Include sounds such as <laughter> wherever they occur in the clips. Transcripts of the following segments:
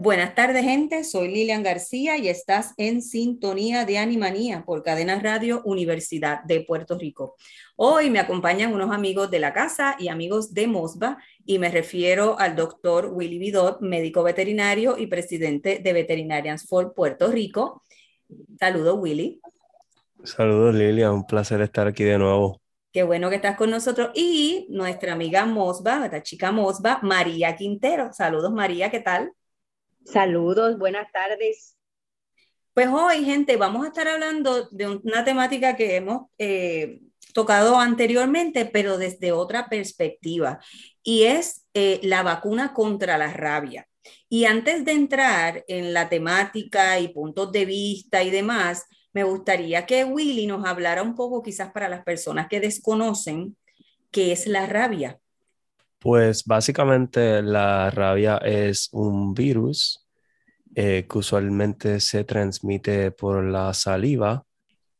Buenas tardes, gente. Soy Lilian García y estás en sintonía de Animanía por Cadena Radio Universidad de Puerto Rico. Hoy me acompañan unos amigos de la casa y amigos de MOSBA y me refiero al doctor Willy Vidot, médico veterinario y presidente de Veterinarians for Puerto Rico. Saludos, Willy. Saludos, Lilian. Un placer estar aquí de nuevo. Qué bueno que estás con nosotros. Y nuestra amiga Mosba, esta chica Mosba, María Quintero. Saludos, María, ¿qué tal? Saludos, buenas tardes. Pues hoy, gente, vamos a estar hablando de una temática que hemos eh, tocado anteriormente, pero desde otra perspectiva, y es eh, la vacuna contra la rabia. Y antes de entrar en la temática y puntos de vista y demás, me gustaría que Willy nos hablara un poco, quizás para las personas que desconocen, qué es la rabia. Pues básicamente la rabia es un virus eh, que usualmente se transmite por la saliva.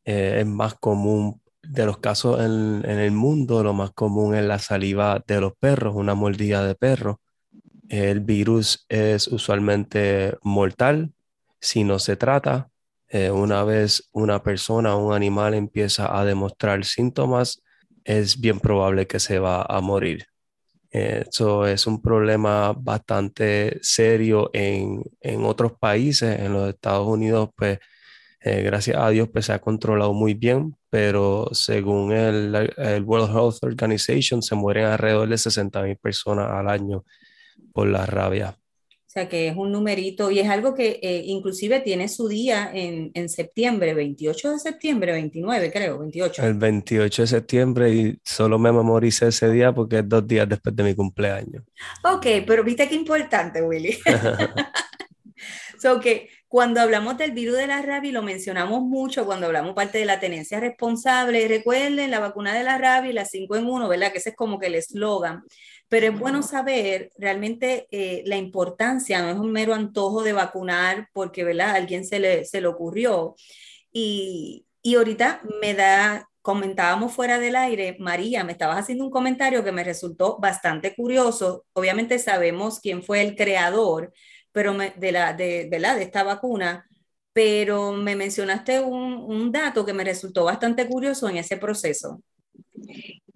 Eh, es más común de los casos en, el mundo, lo más común es la saliva de los perros, una mordida de perro. El virus es usualmente mortal si no se trata. Eh, una vez una persona o un animal empieza a demostrar síntomas, es bien probable que se va a morir. Eso es un problema bastante serio en, en, otros países. En los Estados Unidos, pues, eh, gracias a Dios, pues se ha controlado muy bien, pero según el, el World Health Organization, se mueren alrededor de 60 mil personas al año por la rabia. O sea que es un numerito y es algo que eh, inclusive tiene su día en, en, septiembre, 28 de septiembre, 29 creo, 28. El 28 de septiembre y solo me memoricé ese día porque es dos días después de mi cumpleaños. Ok, pero viste qué importante, Willy. <laughs> <laughs> so que cuando hablamos del virus de la rabia, y lo mencionamos mucho cuando hablamos parte de la tenencia responsable, recuerden la vacuna de la rabia y la 5 en 1, ¿verdad? Que ese es como que el eslogan pero es bueno saber realmente eh, la importancia, no es un mero antojo de vacunar porque, ¿verdad? Alguien se le, se le ocurrió. Y, y ahorita me da, comentábamos fuera del aire, María, me estabas haciendo un comentario que me resultó bastante curioso. Obviamente sabemos quién fue el creador pero de, la, de, ¿verdad? de esta vacuna, pero me mencionaste un, un dato que me resultó bastante curioso en ese proceso.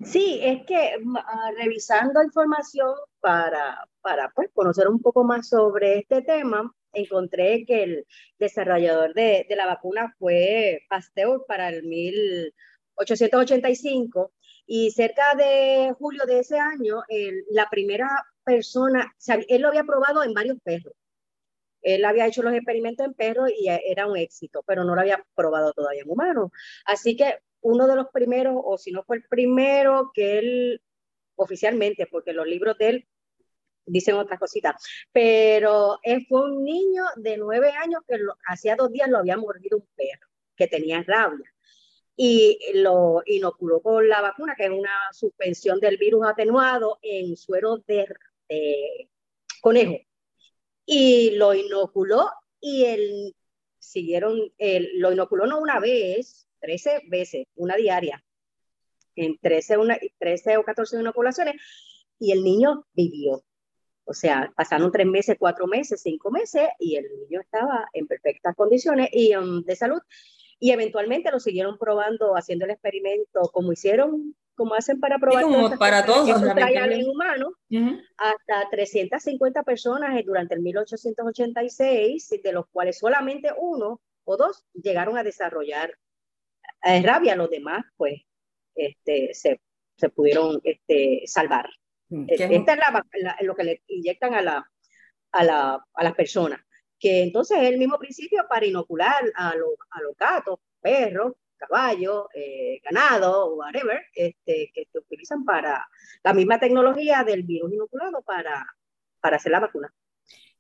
Sí, es que ah, revisando información para, para pues, conocer un poco más sobre este tema, encontré que el desarrollador de, de la vacuna fue Pasteur para el 1885 y cerca de julio de ese año, la primera persona, él lo había probado en varios perros. Él había hecho los experimentos en perros y era un éxito, pero no lo había probado todavía en humanos. Así que uno de los primeros, o si no fue el primero, que él oficialmente, porque los libros de él dicen otras cositas, pero él fue un niño de nueve años que hacía dos días lo había mordido un perro que tenía rabia y lo inoculó con la vacuna, que es una suspensión del virus atenuado en suero de, conejo. Y lo inoculó y él siguieron, lo inoculó no una vez, 13 veces, una diaria, en 13, una, 13 o 14 inoculaciones, y el niño vivió. O sea, pasaron tres meses, cuatro meses, cinco meses, y el niño estaba en perfectas condiciones y, um, de salud. Y eventualmente lo siguieron probando, haciendo el experimento, como hicieron, como hacen para probar. como para todos. en humano, hasta 350 personas durante el 1886, de los cuales solamente uno o dos llegaron a desarrollar eh, rabia, los demás, pues, este, se, se pudieron este, salvar. Mm, Esta es la, lo que le inyectan a, la, a, la, a las personas, que entonces es el mismo principio para inocular a, los, a los gatos, perros, caballos, eh, ganado, whatever, este, que se utilizan para la misma tecnología del virus inoculado para, para hacer la vacuna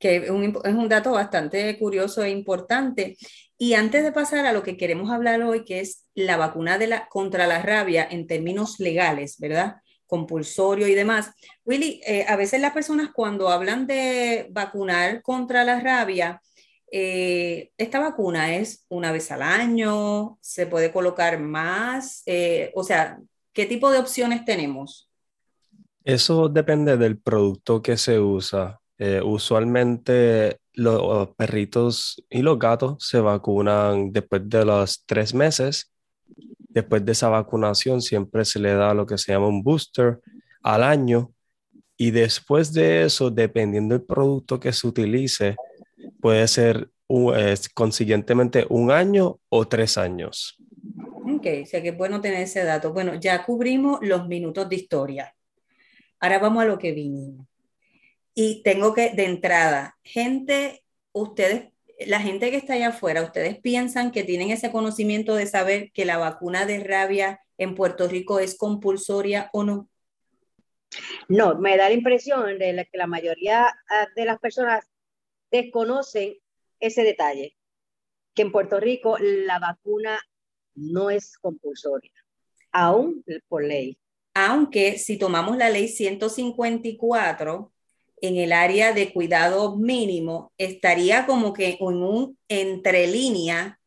que es un, dato bastante curioso e importante. Y antes de pasar a lo que queremos hablar hoy, que es la vacuna de la, contra la rabia en términos legales, ¿verdad? compulsorio y demás. Willy, eh, a veces las personas cuando hablan de vacunar contra la rabia, eh, esta vacuna es una vez al año, se puede colocar más, eh, o sea, ¿qué tipo de opciones tenemos? Eso depende del producto que se usa. Usualmente los perritos y los gatos se vacunan después de los tres meses Después de esa vacunación siempre se le da lo que se llama un booster al año y después de eso, dependiendo del producto que se utilice, puede ser consiguientemente un año o tres años. Ok, o sea que es bueno tener ese dato. Bueno, ya cubrimos los minutos de historia. Ahora vamos a lo que vinimos. Y tengo que, de entrada, gente, ustedes la gente que está allá afuera, ¿ustedes piensan que tienen ese conocimiento de saber que la vacuna de rabia en Puerto Rico es compulsoria o no? No, me da la impresión de que la mayoría ah, de las personas desconocen ese detalle, que en Puerto Rico la vacuna no es compulsoria, aún por ley. Aunque si tomamos la ley 154, en el área de cuidado mínimo estaría como que en un entrelínea,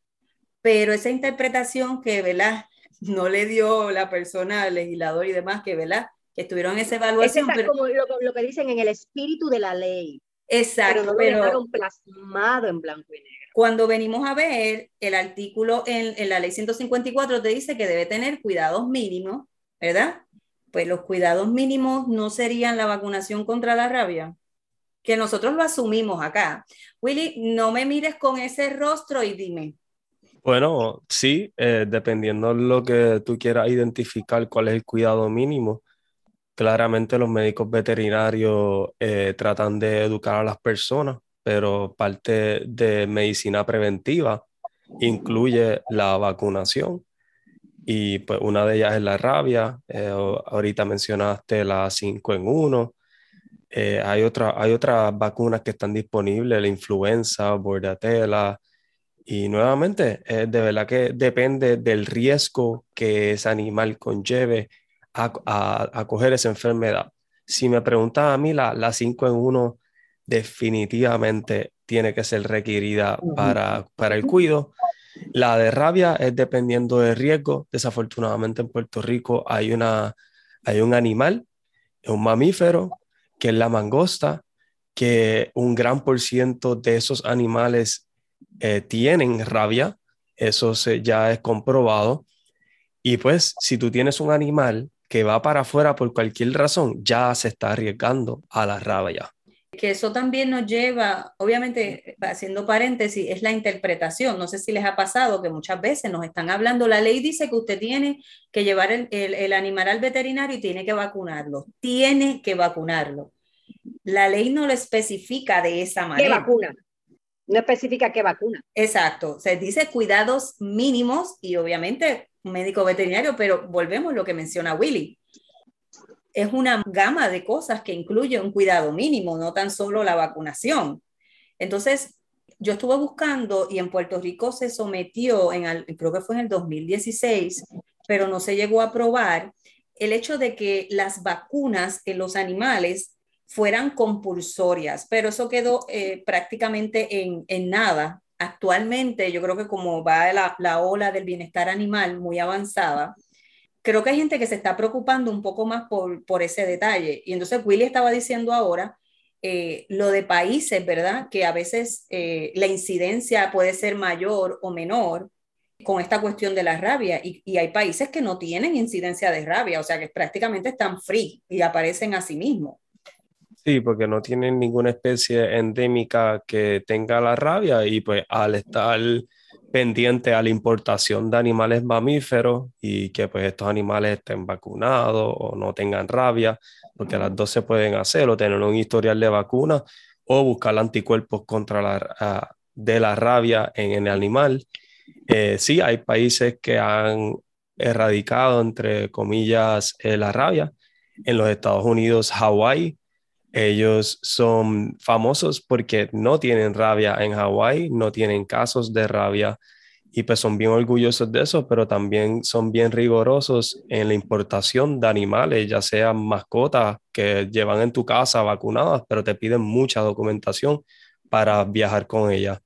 pero esa interpretación que, ¿verdad? No le dio la persona, al legislador y demás, que, ¿verdad? Que estuvieron en esa evaluación. Es como lo, que dicen en el espíritu de la ley. Exacto. Pero no lo plasmado en blanco y negro. Cuando venimos a ver el artículo en, en la ley 154 te dice que debe tener cuidados mínimos, ¿verdad? Pues los cuidados mínimos no serían la vacunación contra la rabia, que nosotros lo asumimos acá. Willy, no me mires con ese rostro y dime. Bueno, sí, eh, dependiendo de lo que tú quieras identificar cuál es el cuidado mínimo. Claramente los médicos veterinarios eh, tratan de educar a las personas, pero parte de medicina preventiva incluye la vacunación y pues una de ellas es la rabia. Eh, ahorita mencionaste la 5 en 1. Eh, hay, otra, hay otras vacunas que están disponibles, la influenza, bordetela. Y nuevamente, eh, de verdad que depende del riesgo que ese animal conlleve a, a, coger esa enfermedad. Si me preguntas a mí, la, la 5 en 1 definitivamente tiene que ser requerida para, para el cuido la de rabia es dependiendo del riesgo. Desafortunadamente en Puerto Rico hay, una, hay un animal, un mamífero, que es la mangosta, que un gran por ciento de esos animales eh, tienen rabia. Eso ya es comprobado. Y pues si tú tienes un animal que va para afuera por cualquier razón, ya se está arriesgando a la rabia que eso también nos lleva, obviamente, haciendo paréntesis, es la interpretación. No sé si les ha pasado que muchas veces nos están hablando, la ley dice que usted tiene que llevar el, el, animal al veterinario y tiene que vacunarlo, tiene que vacunarlo. La ley no lo especifica de esa manera. ¿Qué vacuna? No especifica qué vacuna. Exacto, se dice cuidados mínimos y obviamente un médico veterinario, pero volvemos a lo que menciona Willy es una gama de cosas que incluye un cuidado mínimo, no tan solo la vacunación. Entonces, yo estuve buscando y en Puerto Rico se sometió, en creo que fue en el 2016, pero no se llegó a aprobar el hecho de que las vacunas en los animales fueran compulsorias, pero eso quedó eh, prácticamente en, en, nada. Actualmente yo creo que como va la, la ola del bienestar animal muy avanzada, creo que hay gente que se está preocupando un poco más por, por ese detalle. Y entonces Willy estaba diciendo ahora eh, lo de países, ¿verdad? Que a veces eh, la incidencia puede ser mayor o menor con esta cuestión de la rabia. Y, y, hay países que no tienen incidencia de rabia, o sea que prácticamente están free y aparecen a sí mismos. Sí, porque no tienen ninguna especie endémica que tenga la rabia y pues al estar pendiente a la importación de animales mamíferos y que pues estos animales estén vacunados o no tengan rabia, porque las dos se pueden hacer o tener un historial de vacuna o buscar anticuerpos contra la, de la rabia en el animal. Eh, sí, hay países que han erradicado, entre comillas, eh, la rabia. En los Estados Unidos, Hawái, ellos son famosos porque no tienen rabia en Hawái, no tienen casos de rabia y pues son bien orgullosos de eso, pero también son bien rigurosos en la importación de animales, ya sean mascotas que llevan en tu casa vacunadas, pero te piden mucha documentación para viajar con ellas.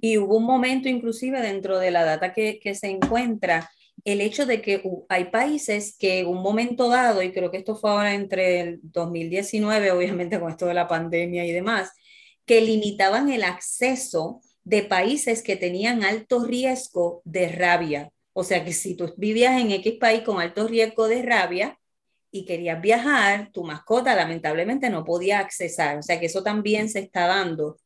Y hubo un momento inclusive dentro de la data que, que se encuentra el hecho de que hay países que un momento dado, y creo que esto fue ahora entre el 2019, obviamente con esto de la pandemia y demás, que limitaban el acceso de países que tenían alto riesgo de rabia. O sea que si tú vivías en X país con alto riesgo de rabia y querías viajar, tu mascota lamentablemente no podía accesar. O sea que eso también se está dando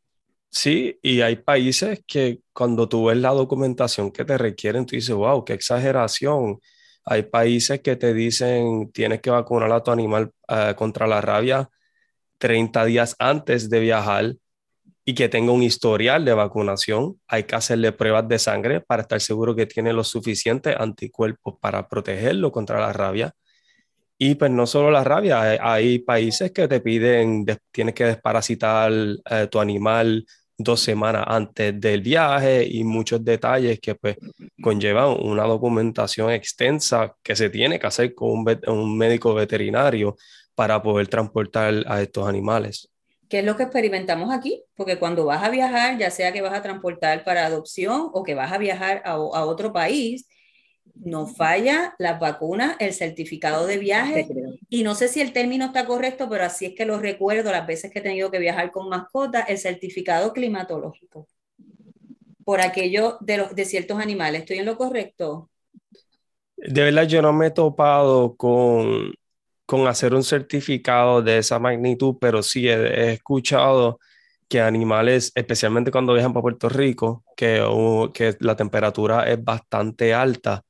Sí, y hay países que cuando tú ves la documentación que te requieren, tú dices, wow, qué exageración. Hay países que te dicen, tienes que vacunar a tu animal eh, contra la rabia 30 días antes de viajar y que tenga un historial de vacunación. Hay que hacerle pruebas de sangre para estar seguro que tiene los suficientes anticuerpos para protegerlo contra la rabia. Y pues no solo la rabia, hay, países que te piden, tienes que desparasitar eh, tu animal dos semanas antes del viaje y muchos detalles que pues conllevan una documentación extensa que se tiene que hacer con un, médico veterinario para poder transportar a estos animales. ¿Qué es lo que experimentamos aquí? Porque cuando vas a viajar, ya sea que vas a transportar para adopción o que vas a viajar a otro país, no falla las vacunas, el certificado de viaje, y no sé si el término está correcto, pero así es que lo recuerdo las veces que he tenido que viajar con mascotas, el certificado climatológico, por aquello de, los, de ciertos animales. ¿Estoy en lo correcto? De verdad, yo no me he topado con, con hacer un certificado de esa magnitud, pero sí he, escuchado que animales, especialmente cuando viajan para Puerto Rico, que, que la temperatura es bastante alta,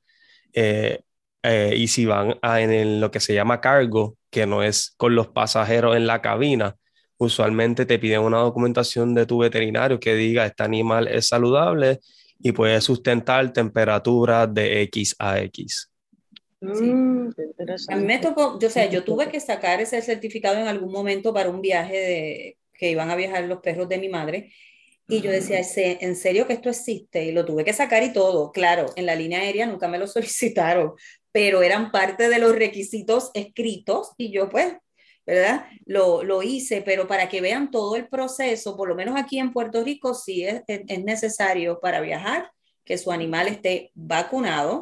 eh, eh, y si van a, en lo que se llama cargo, que no es con los pasajeros en la cabina, usualmente te piden una documentación de tu veterinario que diga este animal es saludable y puede sustentar temperatura de X a X. Mm, a mí me tocó, yo, sea, yo tuve que sacar ese certificado en algún momento para un viaje de, que iban a viajar los perros de mi madre y yo decía, ¿en serio que esto existe? Y lo tuve que sacar y todo. Claro, en la línea aérea nunca me lo <laughs> solicitaron, pero eran parte de los requisitos escritos y yo pues, ¿verdad? Lo, lo hice, pero para que vean todo el proceso, por lo menos aquí en Puerto Rico sí es, es, necesario para viajar que su animal esté vacunado.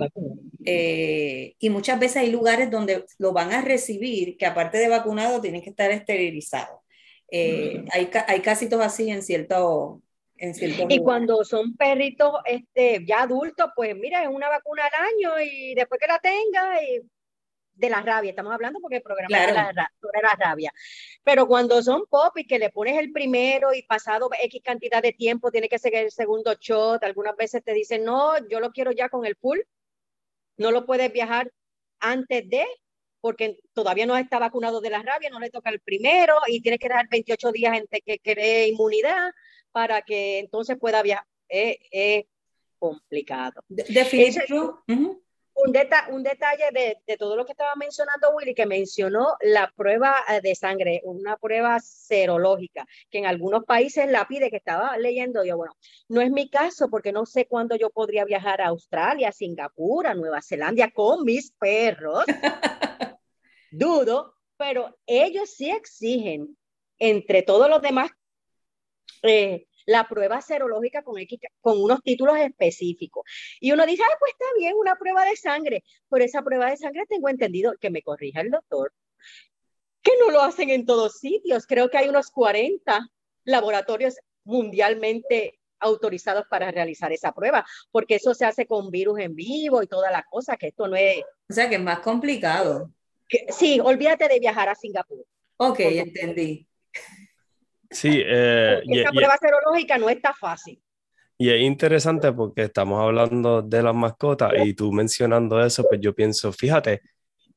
Eh, y muchas veces hay lugares donde lo van a recibir que aparte de vacunado tienen que estar esterilizados. Eh, hay, hay casitos así en cierto, y cuando son perritos este, ya adultos, pues mira, es una vacuna al año y después que la tenga, y de la rabia, estamos hablando porque el programa es de la, la, rabia. Pero cuando son pop y que le pones el primero y pasado X cantidad de tiempo tiene que seguir el segundo shot, algunas veces te dicen, no, yo lo quiero ya con el pool, no lo puedes viajar antes de, porque todavía no está vacunado de la rabia, no le toca el primero y tiene que dar 28 días entre que cree inmunidad para que entonces pueda viajar. Es, complicado. Definitivo. un, un detalle de, todo lo que estaba mencionando Willy, que mencionó la prueba eh, de sangre, una prueba serológica, que en algunos países la pide, que estaba leyendo yo, bueno, no es mi caso porque no sé cuándo yo podría viajar a Australia, a Singapur, a Nueva Zelanda con mis perros. <laughs> Dudo, pero ellos sí exigen entre todos los demás eh, la prueba serológica con, con unos títulos específicos. Y uno dice, ah, pues está bien, una prueba de sangre. Por esa prueba de sangre tengo entendido que me corrija el doctor, que no lo hacen en todos sitios. Creo que hay unos 40 laboratorios mundialmente autorizados para realizar esa prueba, porque eso se hace con virus en vivo y toda la cosa, que esto no es... O sea, que es más complicado. sí, olvídate de viajar a Singapur. Ok, entendí. Sí, eh, esa prueba serológica no está fácil. Y es interesante porque estamos hablando de las mascotas y tú mencionando eso, pues yo pienso, fíjate,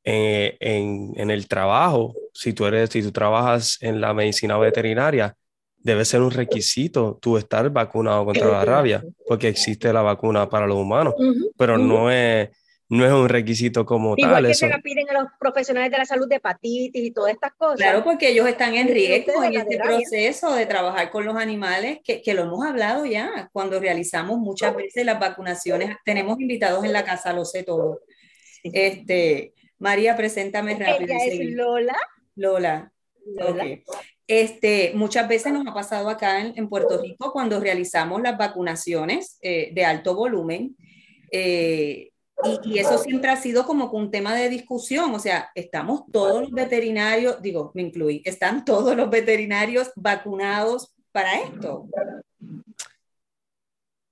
eh, en, en, el trabajo, si tú eres, si tú trabajas en la medicina veterinaria, debe ser un requisito tú estar vacunado contra la rabia, porque existe la vacuna para los humanos, pero no es no es un requisito como Igual tal. que eso. se la piden a los profesionales de la salud de hepatitis y todas estas cosas. Claro, porque ellos están en riesgo en la este proceso de trabajar con los animales, que, que lo hemos hablado ya, cuando realizamos muchas veces las vacunaciones. Tenemos invitados en la casa, lo sé todo. Este, María, preséntame rápido. Ella es. Lola. Lola. Lola. ok. Este, muchas veces nos ha pasado acá en, en Puerto Rico cuando realizamos las vacunaciones eh, de alto volumen. eh, y, y eso siempre ha sido como que un tema de discusión. O sea, estamos todos los veterinarios, digo, me incluí, están todos los veterinarios vacunados para esto.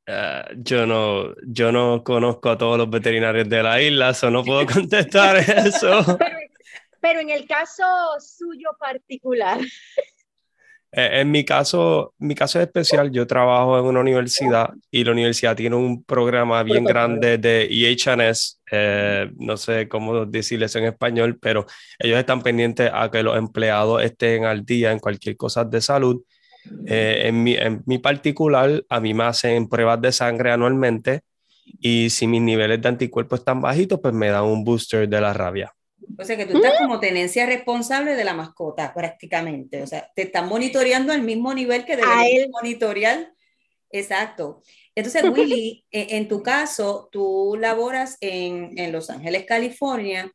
Ah, yo, no, yo no conozco a todos los veterinarios de la isla, eso no puedo <laughs> contestar eso. Pero, pero en el caso suyo particular, En mi caso, mi caso es especial, yo trabajo en una universidad y la universidad tiene un programa bien grande de EHS, eh, no sé cómo decirles en español, pero ellos están pendientes a que los empleados estén al día en cualquier cosa de salud. Eh, en mi, en mi particular, a mí me hacen pruebas de sangre anualmente y si mis niveles de anticuerpos están bajitos, pues me dan un booster de la rabia. O sea, que tú estás como tenencia responsable de la mascota prácticamente. O sea, te están monitoreando al mismo nivel que deberías monitorear. Exacto. Entonces, <laughs> Willy, en, en tu caso, tú laboras en, en Los Ángeles, California,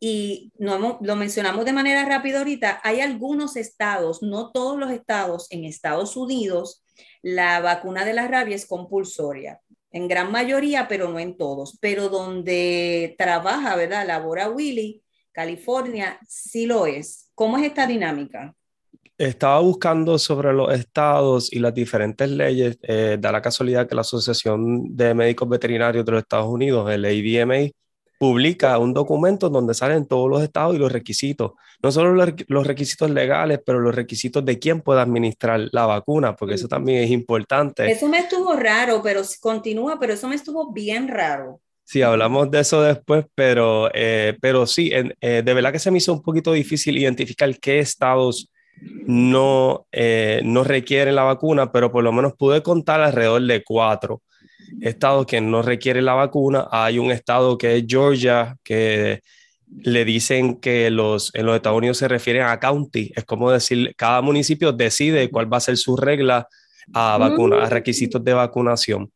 y no hemos- lo mencionamos de manera rápida ahorita. Hay algunos estados, no todos los estados en Estados Unidos, la vacuna de la rabia es compulsoria. En gran mayoría, pero no en todos. Pero donde trabaja, ¿verdad? Labora Willy, California, sí lo es. ¿Cómo es esta dinámica? Estaba buscando sobre los estados y las diferentes leyes. eh, da la casualidad que la Asociación de Médicos Veterinarios de los Estados Unidos, el AVMA, publica un documento donde salen todos los estados y los requisitos. No solo los requ- los requisitos legales, pero los requisitos de quién puede administrar la vacuna, porque eso también es importante. Eso me estuvo raro, pero continúa, pero eso me estuvo bien raro. Sí, hablamos de eso después, pero, eh, pero sí, en- eh, de verdad que se me hizo un poquito difícil identificar qué estados no, eh, no requieren la vacuna, pero por lo menos pude contar alrededor de cuatro estados que no requieren la vacuna. Hay un estado que es Georgia, que le dicen que los, en los Estados Unidos se refieren a county, es como decir, cada municipio decide cuál va a ser su regla a, vacuna, a requisitos de vacunación.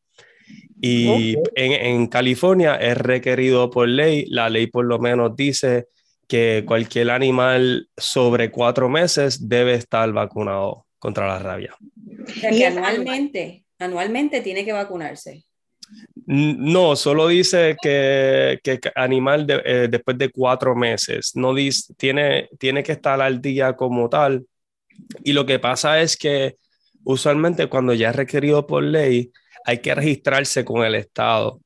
Y Ok. en, en California es requerido por ley, la ley por lo menos dice que cualquier animal sobre cuatro meses debe estar vacunado contra la rabia. O sea, que anualmente, anualmente tiene que vacunarse. No, solo dice que, que animal de- eh, después de cuatro meses, no dice, tiene, tiene que estar al día como tal. Y lo que pasa es que usualmente cuando ya es requerido por ley, hay que registrarse con el Estado.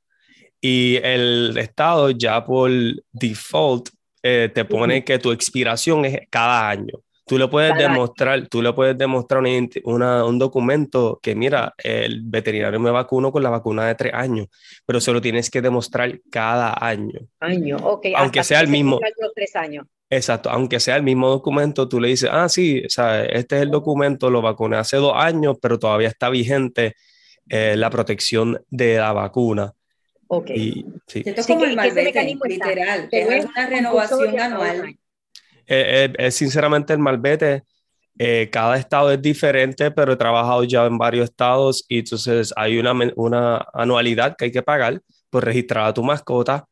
Y el Estado ya por default eh, te pone que tu expiración es cada año. Tú le puedes Cada año. demostrar, tú le puedes demostrar una identi- una- un documento que, mira, el veterinario me vacunó con la vacuna de tres años, pero se lo tienes que demostrar cada año. año, ok. Aunque sea el mismo. los tres años. Exacto, aunque sea el mismo documento, tú le dices, ah, sí, o sea, este es el documento, lo vacuné hace dos años, pero todavía está vigente eh, la protección de la vacuna. Ok. Y sí, Esto es como que- el malvete, literal. que Es una renovación anual. Eh, eh, es sinceramente el malvete. eh, cada estado es diferente, pero he trabajado ya en varios estados y entonces hay una, una anualidad que hay que pagar por registrar a tu mascota.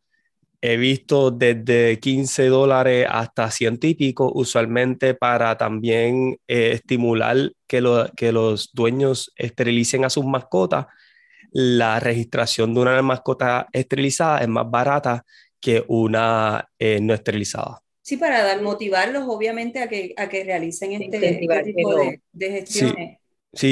He visto desde 15 dólares hasta 100 y pico, usualmente para también eh, estimular que, lo- que los dueños esterilicen a sus mascotas. La registración de una mascota esterilizada es más barata que una eh, no esterilizada. Sí, para dar, motivarlos obviamente a que, a que realicen este, este tipo de, de gestiones. Sí,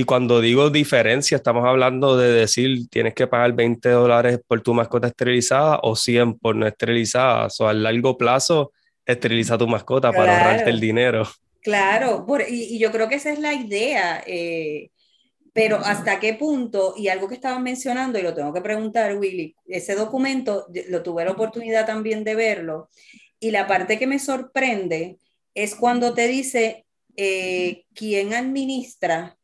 cuando digo diferencia, estamos hablando de decir tienes que pagar 20 dólares por tu mascota esterilizada o 100 por no esterilizada. O sea, a largo plazo, esteriliza tu mascota para Claro. ahorrarte el dinero. Claro, por- y, y yo creo que esa es la idea, eh, pero hasta qué punto, y algo que estaban mencionando, y lo tengo que preguntar, Willy, ese documento lo tuve la oportunidad también de verlo, y la parte que me sorprende es cuando te dice eh, quién administra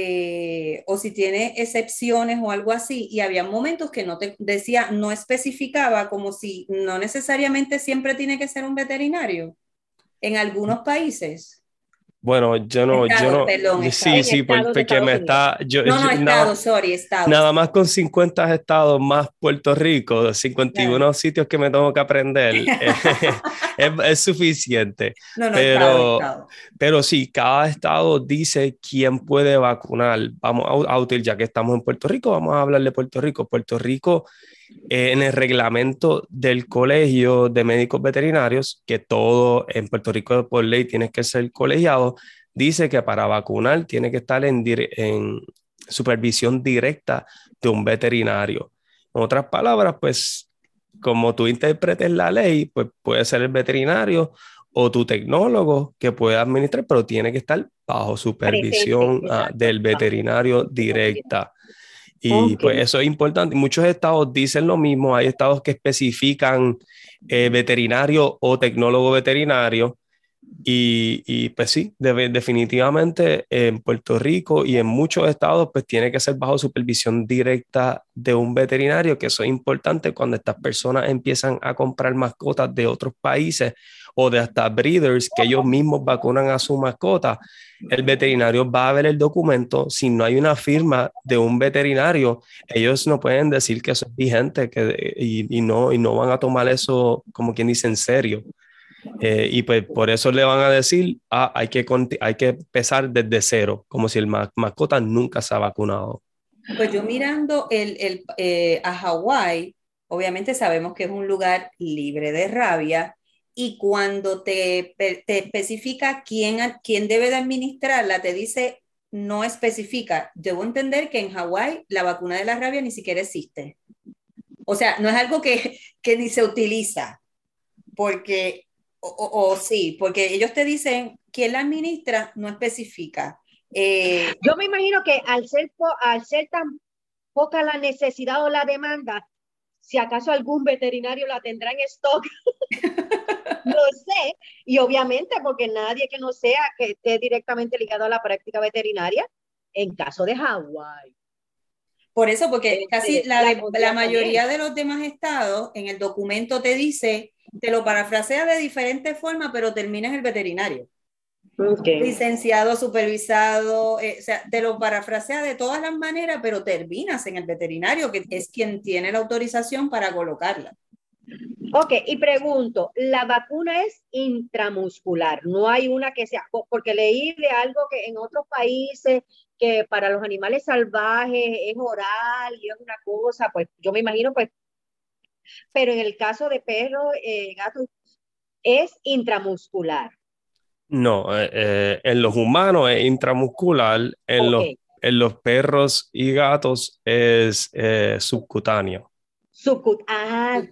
eh, o si tiene excepciones o algo así, y había momentos que no te decía, no especificaba como si no necesariamente siempre tiene que ser un veterinario en algunos países. Bueno, yo no, yo no, perdón, sí, sí, porque me está, yo, no, no, estado, nada, sorry, estado. Nada más con 50 estados más Puerto Rico, 51 sitios que me tengo que aprender, <laughs> <laughs> es, es, suficiente. No, no, pero, estado, pero sí, cada estado dice quién puede vacunar. Vamos a, a utilizar, ya que estamos en Puerto Rico, vamos a hablar de Puerto Rico. Puerto Rico eh, en el reglamento del Colegio de Médicos Veterinarios, que todo en Puerto Rico por ley tiene que ser colegiado, dice que para vacunar tiene que estar en, en supervisión directa de un veterinario. En otras palabras, pues como tú interpretes la ley, pues puede ser el veterinario o tu tecnólogo que puede administrar, pero tiene que estar bajo supervisión ah, del veterinario directa. Y pues eso es importante. Muchos estados dicen lo mismo. Hay estados que especifican eh, veterinario o tecnólogo veterinario. Y, y pues sí, definitivamente en Puerto Rico y en muchos estados pues tiene que ser bajo supervisión directa de un veterinario, que eso es importante cuando estas personas empiezan a comprar mascotas de otros países o de hasta breeders que ellos mismos vacunan a su mascota, el veterinario va a ver el documento. Si no hay una firma de un veterinario, ellos no pueden decir que eso es vigente que, y, no, y no van a tomar eso como quien dice en serio. Eh, y pues por eso le van a decir, ah, hay, que, hay que empezar desde cero, como si el mascota nunca se ha vacunado. Pues yo mirando el, el eh, a Hawái, obviamente sabemos que es un lugar libre de rabia, y cuando te, te especifica quién, quién debe de administrarla, te dice no especifica. Debo entender que en Hawái la vacuna de la rabia ni siquiera existe. O sea, no es algo que, que ni se utiliza, porque, o, sí, porque ellos te dicen quién la administra, no especifica. Eh, Yo me imagino que al ser, al ser tan poca la necesidad o la demanda, si acaso algún veterinario la tendrá en stock. <laughs> no sé, y obviamente porque nadie que no sea que esté directamente ligado a la práctica veterinaria, en caso de Hawái. Por eso, porque este, casi la, la, mayoría de los demás estados en el documento te dice, te lo parafrasea de diferentes formas, pero termina en el veterinario. Licenciado, supervisado, eh, o sea, te lo parafrasea de todas las maneras, pero terminas en el veterinario, que es quien tiene la autorización para colocarla. Ok, y pregunto, la vacuna es intramuscular, no hay una que sea, porque leí de algo que en otros países que para los animales salvajes es oral y es una cosa, pues yo me imagino, pues, pero en el caso de perros, eh, gatos, es intramuscular. No, eh, eh, en los humanos es intramuscular, en, los, en los perros y gatos es subcutáneo. Ah,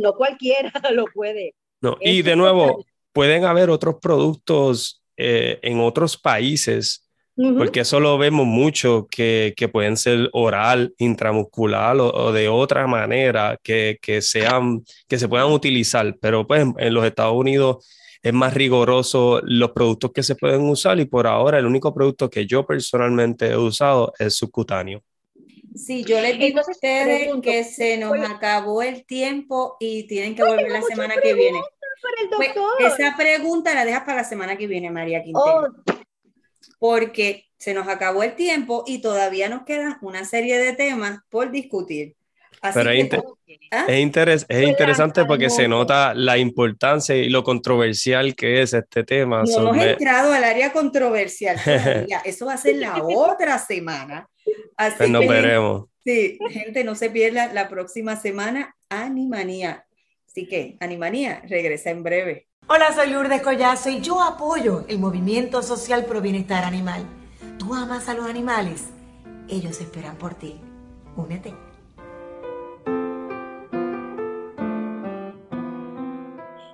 no cualquiera <laughs> lo puede. No, y de nuevo, pueden haber otros productos eh, en otros países, porque eso lo vemos mucho, que, que pueden ser oral, intramuscular o, de otra manera, que, que, sean, que se puedan utilizar, pero pues en los Estados Unidos es más riguroso los productos que se pueden usar y por ahora el único producto que yo personalmente he usado es subcutáneo. Sí, yo les digo a ustedes que se nos acabó el tiempo y tienen que volver la semana que viene. Pues, esa pregunta la dejas para la semana que viene, María Quintero. Oh. Porque se nos acabó el tiempo y todavía nos quedan una serie de temas por discutir. Pero es, ¿Ah? es, interesante porque se nota la importancia y lo controversial que es este tema. No hemos entrado al área controversial <laughs> Eso va a ser la otra semana. Así pues nos veremos. Sí, gente, no se pierda la próxima semana Animanía. Así que, Animanía, regresa en breve. Hola, soy Lourdes Collazo y yo apoyo el movimiento social pro bienestar animal. ¿Tú amas a los animales? Ellos esperan por ti. Únete.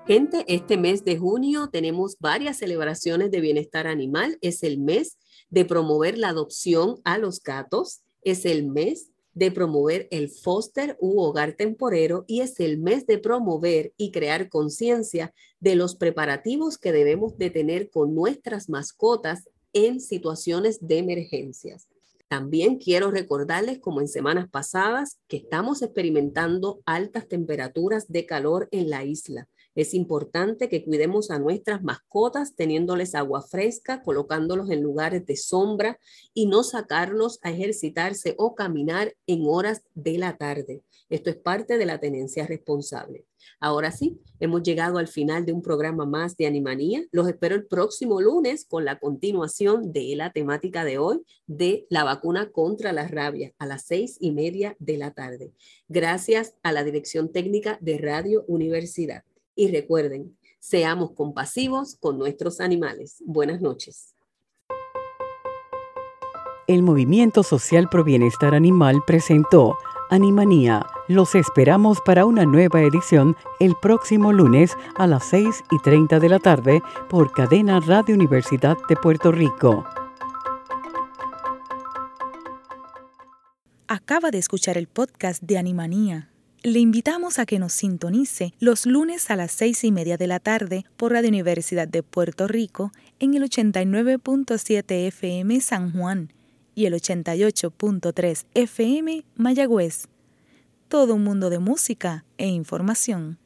Gente, este mes de junio tenemos varias celebraciones de bienestar animal. Es el mes de promover la adopción a los gatos. Es el mes de promover el foster u hogar temporero y es el mes de promover y crear conciencia de los preparativos que debemos de tener con nuestras mascotas en situaciones de emergencias. También quiero recordarles, como en semanas pasadas, que estamos experimentando altas temperaturas de calor en la isla. Es importante que cuidemos a nuestras mascotas teniéndoles agua fresca, colocándolos en lugares de sombra y no sacarlos a ejercitarse o caminar en horas de la tarde. Esto es parte de la tenencia responsable. Ahora sí, hemos llegado al final de un programa más de Animanía. Los espero el próximo lunes con la continuación de la temática de hoy de la vacuna contra la rabia a las seis y media de la tarde. Gracias a la Dirección Técnica de Radio Universidad. Y recuerden, seamos compasivos con nuestros animales. Buenas noches. El Movimiento Social Pro Bienestar Animal presentó Animanía. Los esperamos para una nueva edición el próximo lunes a las 6 y 30 de la tarde por Cadena Radio Universidad de Puerto Rico. Acaba de escuchar el podcast de Animanía le invitamos a que nos sintonice los lunes a las seis y media de la tarde por Radio Universidad de Puerto Rico en el 89.7 FM San Juan y el 88.3 FM Mayagüez. Todo un mundo de música e información.